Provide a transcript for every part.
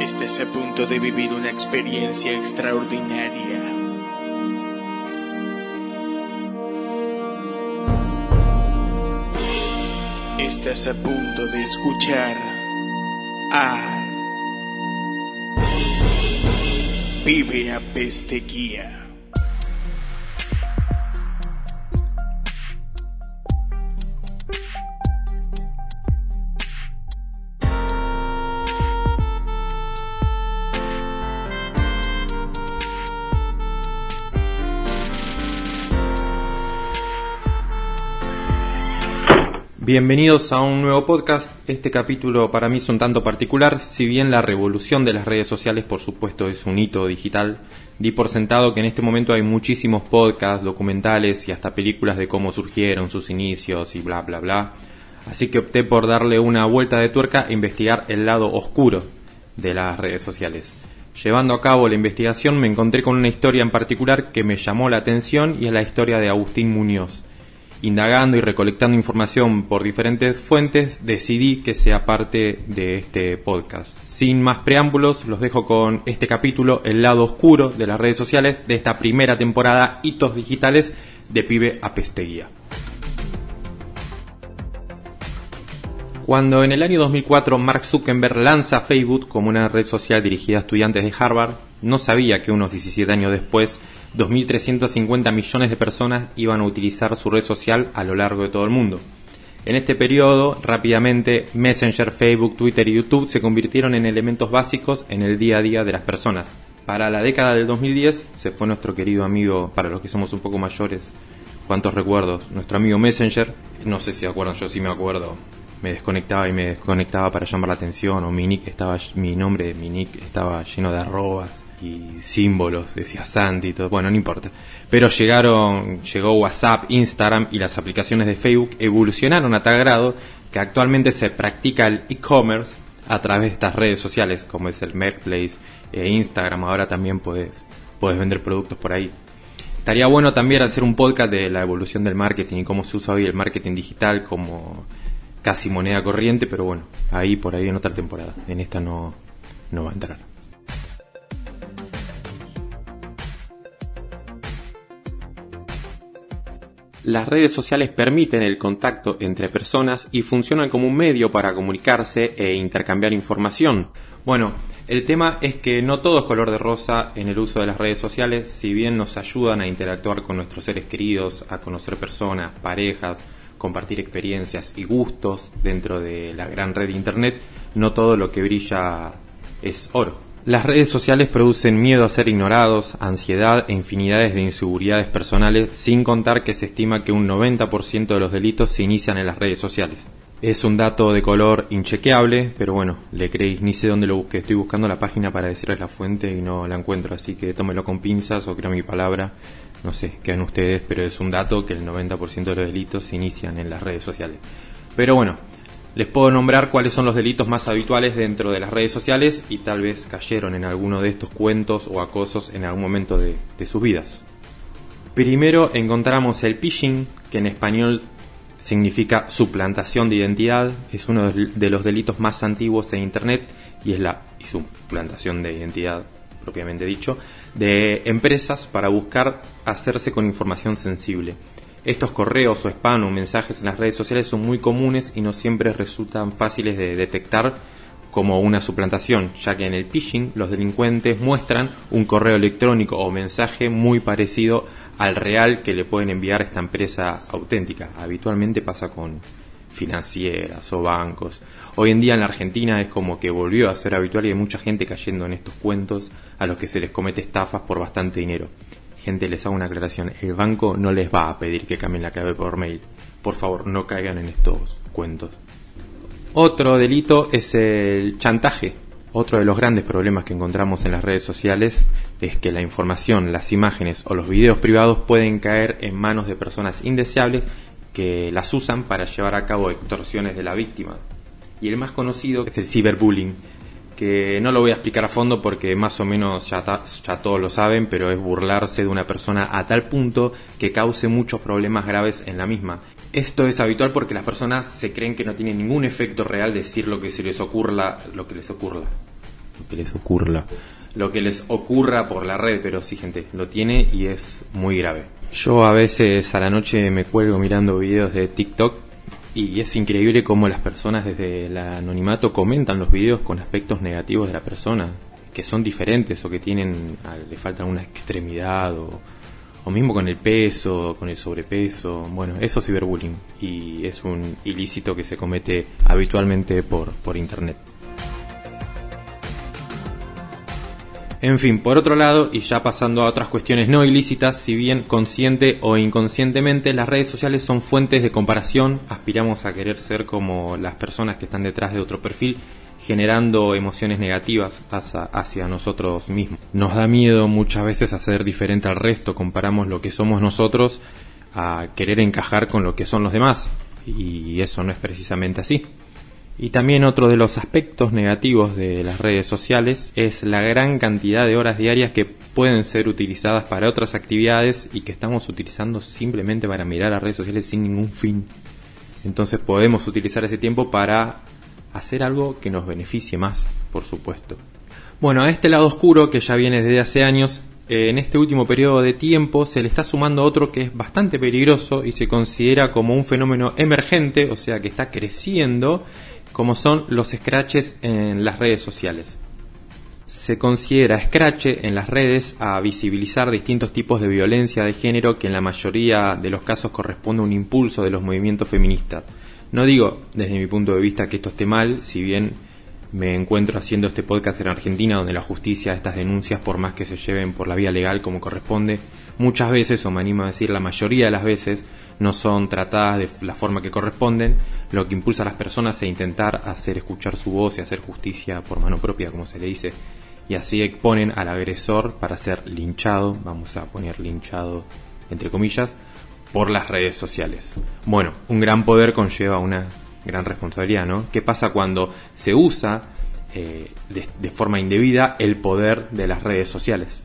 Estás a punto de vivir una experiencia extraordinaria. Estás a punto de escuchar a Vive a Pesteguía. Bienvenidos a un nuevo podcast. Este capítulo para mí es un tanto particular. Si bien la revolución de las redes sociales, por supuesto, es un hito digital, di por sentado que en este momento hay muchísimos podcasts, documentales y hasta películas de cómo surgieron sus inicios y bla bla bla. Así que opté por darle una vuelta de tuerca e investigar el lado oscuro de las redes sociales. Llevando a cabo la investigación me encontré con una historia en particular que me llamó la atención y es la historia de Agustín Muñoz indagando y recolectando información por diferentes fuentes, decidí que sea parte de este podcast. Sin más preámbulos, los dejo con este capítulo, el lado oscuro de las redes sociales de esta primera temporada Hitos Digitales de Pibe a Pesteguía. Cuando en el año 2004 Mark Zuckerberg lanza Facebook como una red social dirigida a estudiantes de Harvard, no sabía que unos 17 años después 2.350 millones de personas iban a utilizar su red social a lo largo de todo el mundo. En este periodo, rápidamente, Messenger, Facebook, Twitter y YouTube se convirtieron en elementos básicos en el día a día de las personas. Para la década del 2010 se fue nuestro querido amigo, para los que somos un poco mayores, cuántos recuerdos, nuestro amigo Messenger, no sé si se acuerdan, yo sí me acuerdo, me desconectaba y me desconectaba para llamar la atención, o mi nick estaba, mi nombre mi nick estaba lleno de arrobas, y símbolos, decía Sandy y todo, bueno, no importa. Pero llegaron, llegó WhatsApp, Instagram y las aplicaciones de Facebook evolucionaron a tal grado que actualmente se practica el e-commerce a través de estas redes sociales, como es el Marketplace e Instagram, ahora también puedes, puedes vender productos por ahí. Estaría bueno también hacer un podcast de la evolución del marketing y cómo se usa hoy el marketing digital como casi moneda corriente, pero bueno, ahí por ahí en otra temporada. En esta no, no va a entrar. Las redes sociales permiten el contacto entre personas y funcionan como un medio para comunicarse e intercambiar información. Bueno, el tema es que no todo es color de rosa en el uso de las redes sociales, si bien nos ayudan a interactuar con nuestros seres queridos, a conocer personas, parejas, compartir experiencias y gustos dentro de la gran red de Internet, no todo lo que brilla es oro. Las redes sociales producen miedo a ser ignorados, ansiedad e infinidades de inseguridades personales, sin contar que se estima que un 90% de los delitos se inician en las redes sociales. Es un dato de color inchequeable, pero bueno, le creéis, ni sé dónde lo busqué. Estoy buscando la página para decirles la fuente y no la encuentro, así que tómelo con pinzas o creo mi palabra. No sé, quedan ustedes, pero es un dato que el 90% de los delitos se inician en las redes sociales. Pero bueno, les puedo nombrar cuáles son los delitos más habituales dentro de las redes sociales y tal vez cayeron en alguno de estos cuentos o acosos en algún momento de, sus vidas. Primero encontramos el phishing, que en español significa suplantación de identidad, es uno de los delitos más antiguos en Internet y es la suplantación de identidad propiamente dicho, de empresas para buscar hacerse con información sensible. Estos correos o spam o mensajes en las redes sociales son muy comunes y no siempre resultan fáciles de detectar como una suplantación, ya que en el phishing los delincuentes muestran un correo electrónico o mensaje muy parecido al real que le pueden enviar a esta empresa auténtica. Habitualmente pasa con financieras o bancos. Hoy en día en la Argentina es como que volvió a ser habitual y hay mucha gente cayendo en estos cuentos a los que se les comete estafas por bastante dinero. Gente, les hago una aclaración. El banco no les va a pedir que cambien la clave por mail. Por favor, no caigan en estos cuentos. Otro delito es el chantaje. Otro de los grandes problemas que encontramos en las redes sociales es que la información, las imágenes o los videos privados pueden caer en manos de personas indeseables que las usan para llevar a cabo extorsiones de la víctima. Y el más conocido es el ciberbullying, que no lo voy a explicar a fondo porque más o menos ya, ya todos lo saben, pero es burlarse de una persona a tal punto que cause muchos problemas graves en la misma. Esto es habitual porque las personas se creen que no tiene ningún efecto real decir lo que se les ocurra, lo que les ocurra. lo que les ocurra, lo que les ocurra por la red, pero sí, gente, lo tiene y es muy grave. Yo a veces a la noche me cuelgo mirando videos de TikTok y es increíble cómo las personas desde el anonimato comentan los videos con aspectos negativos de la persona, que son diferentes o que tienen, le falta alguna extremidad o, o mismo con el peso, con el sobrepeso. Bueno, eso es ciberbullying y es un ilícito que se comete habitualmente por, por internet. En fin, por otro lado, y ya pasando a otras cuestiones no ilícitas, si bien consciente o inconscientemente, las redes sociales son fuentes de comparación, aspiramos a querer ser como las personas que están detrás de otro perfil, generando emociones negativas hacia, nosotros mismos. Nos da miedo muchas veces a ser diferente al resto, comparamos lo que somos nosotros a querer encajar con lo que son los demás, y eso no es precisamente así. Y también otro de los aspectos negativos de las redes sociales es la gran cantidad de horas diarias que pueden ser utilizadas para otras actividades y que estamos utilizando simplemente para mirar las redes sociales sin ningún fin. Entonces podemos utilizar ese tiempo para hacer algo que nos beneficie más, por supuesto. Bueno, a este lado oscuro que ya viene desde hace años, en este último periodo de tiempo se le está sumando otro que es bastante peligroso y se considera como un fenómeno emergente, o sea que está creciendo como son los scratches en las redes sociales. Se considera scratch en las redes a visibilizar distintos tipos de violencia de género que en la mayoría de los casos corresponde a un impulso de los movimientos feministas. No digo desde mi punto de vista que esto esté mal, si bien me encuentro haciendo este podcast en Argentina donde la justicia estas denuncias, por más que se lleven por la vía legal como corresponde, muchas veces, o me animo a decir la mayoría de las veces, no son tratadas de la forma que corresponden, lo que impulsa a las personas a intentar hacer escuchar su voz y hacer justicia por mano propia, como se le dice, y así exponen al agresor para ser linchado, vamos a poner linchado entre comillas, por las redes sociales. Bueno, un gran poder conlleva una gran responsabilidad, ¿no? ¿Qué pasa cuando se usa eh, de forma indebida el poder de las redes sociales?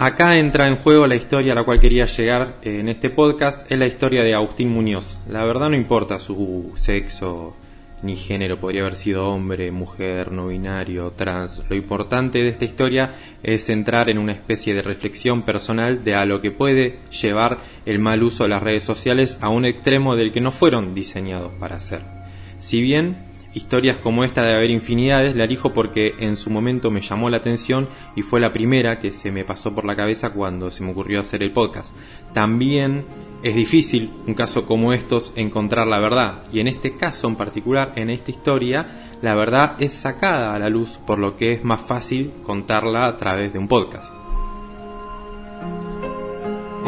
Acá entra en juego la historia a la cual quería llegar en este podcast, es la historia de Agustín Muñoz. La verdad no importa su sexo ni género, podría haber sido hombre, mujer, no binario, trans. Lo importante de esta historia es entrar en una especie de reflexión personal de a lo que puede llevar el mal uso de las redes sociales a un extremo del que no fueron diseñados para ser. Si bien Historias como esta de haber infinidades la elijo porque en su momento me llamó la atención y fue la primera que se me pasó por la cabeza cuando se me ocurrió hacer el podcast. También es difícil, un caso como estos, encontrar la verdad. Y en este caso en particular, en esta historia, la verdad es sacada a la luz, por lo que es más fácil contarla a través de un podcast.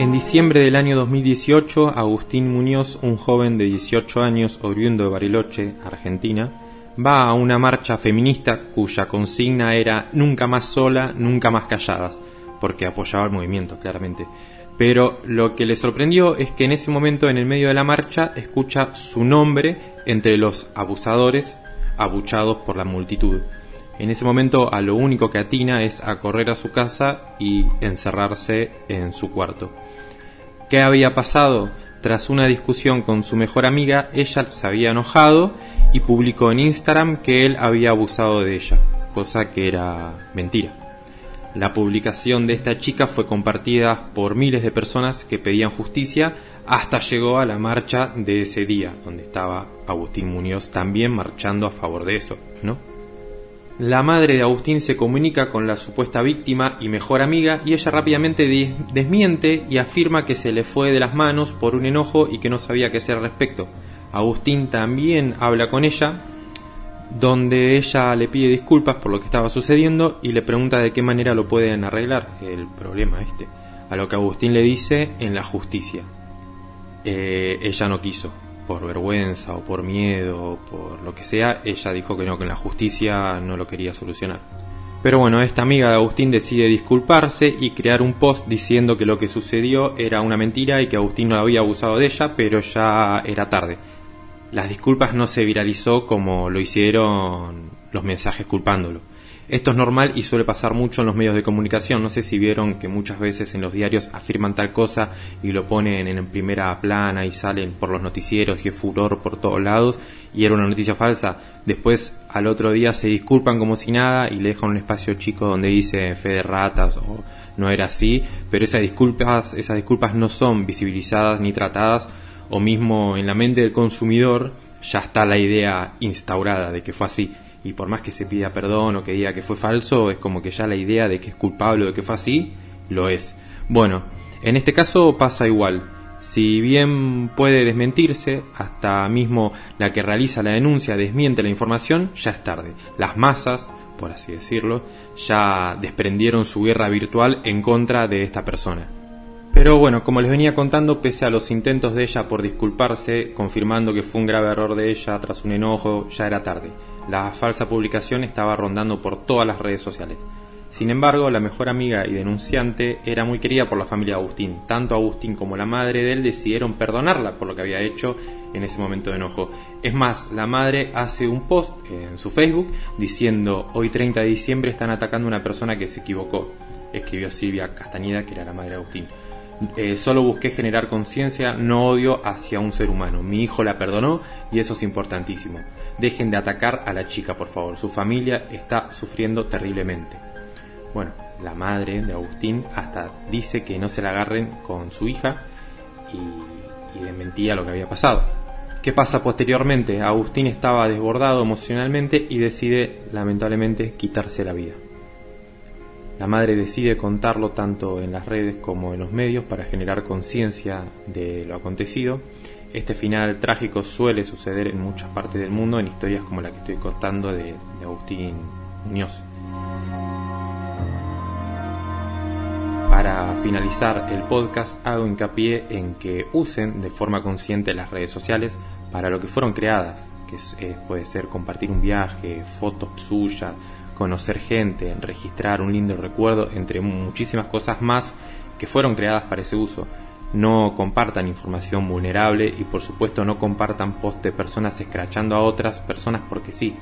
En diciembre del año 2018, Agustín Muñoz, un joven de 18 años oriundo de Bariloche, Argentina, va a una marcha feminista cuya consigna era nunca más sola, nunca más calladas, porque apoyaba el movimiento, claramente. Pero lo que le sorprendió es que en ese momento, en el medio de la marcha, escucha su nombre entre los abusadores abuchados por la multitud. En ese momento a lo único que atina es a correr a su casa y encerrarse en su cuarto. ¿Qué había pasado? Tras una discusión con su mejor amiga, ella se había enojado y publicó en Instagram que él había abusado de ella, cosa que era mentira. La publicación de esta chica fue compartida por miles de personas que pedían justicia hasta llegó a la marcha de ese día, donde estaba Agustín Muñoz también marchando a favor de eso, ¿no? La madre de Agustín se comunica con la supuesta víctima y mejor amiga y ella rápidamente desmiente y afirma que se le fue de las manos por un enojo y que no sabía qué hacer al respecto. Agustín también habla con ella, donde ella le pide disculpas por lo que estaba sucediendo y le pregunta de qué manera lo pueden arreglar el problema este. A lo que Agustín le dice en la justicia. Eh, ella no quiso por vergüenza o por miedo o por lo que sea, ella dijo que no, que en la justicia no lo quería solucionar. Pero bueno, esta amiga de Agustín decide disculparse y crear un post diciendo que lo que sucedió era una mentira y que Agustín no había abusado de ella, pero ya era tarde. Las disculpas no se viralizó como lo hicieron los mensajes culpándolo. Esto es normal y suele pasar mucho en los medios de comunicación. No sé si vieron que muchas veces en los diarios afirman tal cosa y lo ponen en primera plana y salen por los noticieros y es furor por todos lados y era una noticia falsa. Después al otro día se disculpan como si nada y le dejan un espacio chico donde dice fe de ratas o no era así, pero esas disculpas, esas disculpas no son visibilizadas ni tratadas o mismo en la mente del consumidor ya está la idea instaurada de que fue así y por más que se pida perdón o que diga que fue falso, es como que ya la idea de que es culpable o de que fue así, lo es. Bueno, en este caso pasa igual. Si bien puede desmentirse, hasta mismo la que realiza la denuncia desmiente la información, ya es tarde. Las masas, por así decirlo, ya desprendieron su guerra virtual en contra de esta persona. Pero bueno, como les venía contando, pese a los intentos de ella por disculparse, confirmando que fue un grave error de ella tras un enojo, ya era tarde. La falsa publicación estaba rondando por todas las redes sociales. Sin embargo, la mejor amiga y denunciante era muy querida por la familia Agustín. Tanto Agustín como la madre de él decidieron perdonarla por lo que había hecho en ese momento de enojo. Es más, la madre hace un post en su Facebook diciendo, hoy 30 de diciembre están atacando a una persona que se equivocó. Escribió Silvia Castañeda, que era la madre de Agustín. Eh, solo busqué generar conciencia, no odio hacia un ser humano. Mi hijo la perdonó y eso es importantísimo. Dejen de atacar a la chica, por favor. Su familia está sufriendo terriblemente. Bueno, la madre de Agustín hasta dice que no se la agarren con su hija y, y desmentía lo que había pasado. ¿Qué pasa posteriormente? Agustín estaba desbordado emocionalmente y decide lamentablemente quitarse la vida. La madre decide contarlo tanto en las redes como en los medios para generar conciencia de lo acontecido. Este final trágico suele suceder en muchas partes del mundo en historias como la que estoy contando de, Agustín Muñoz. Para finalizar el podcast hago hincapié en que usen de forma consciente las redes sociales para lo que fueron creadas, que eh, puede ser compartir un viaje, fotos suyas, conocer gente, registrar un lindo recuerdo, entre muchísimas cosas más que fueron creadas para ese uso. No compartan información vulnerable y por supuesto no compartan post de personas escrachando a otras personas porque sí.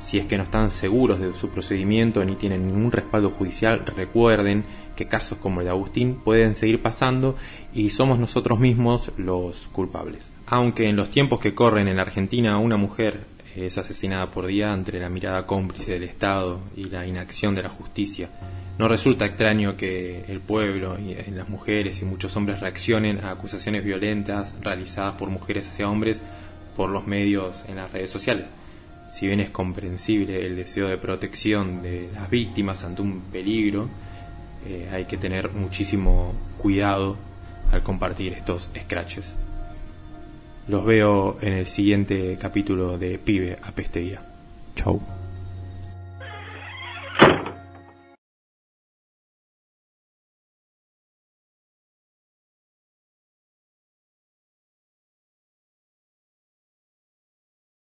Si es que no están seguros de su procedimiento ni tienen ningún respaldo judicial, recuerden que casos como el de Agustín pueden seguir pasando y somos nosotros mismos los culpables. Aunque en los tiempos que corren en Argentina una mujer es asesinada por día entre la mirada cómplice del Estado y la inacción de la justicia. No resulta extraño que el pueblo y eh, las mujeres y muchos hombres reaccionen a acusaciones violentas realizadas por mujeres hacia hombres por los medios en las redes sociales. Si bien es comprensible el deseo de protección de las víctimas ante un peligro, eh, hay que tener muchísimo cuidado al compartir estos scratches. Los veo en el siguiente capítulo de Pibe a Pestería. Chau.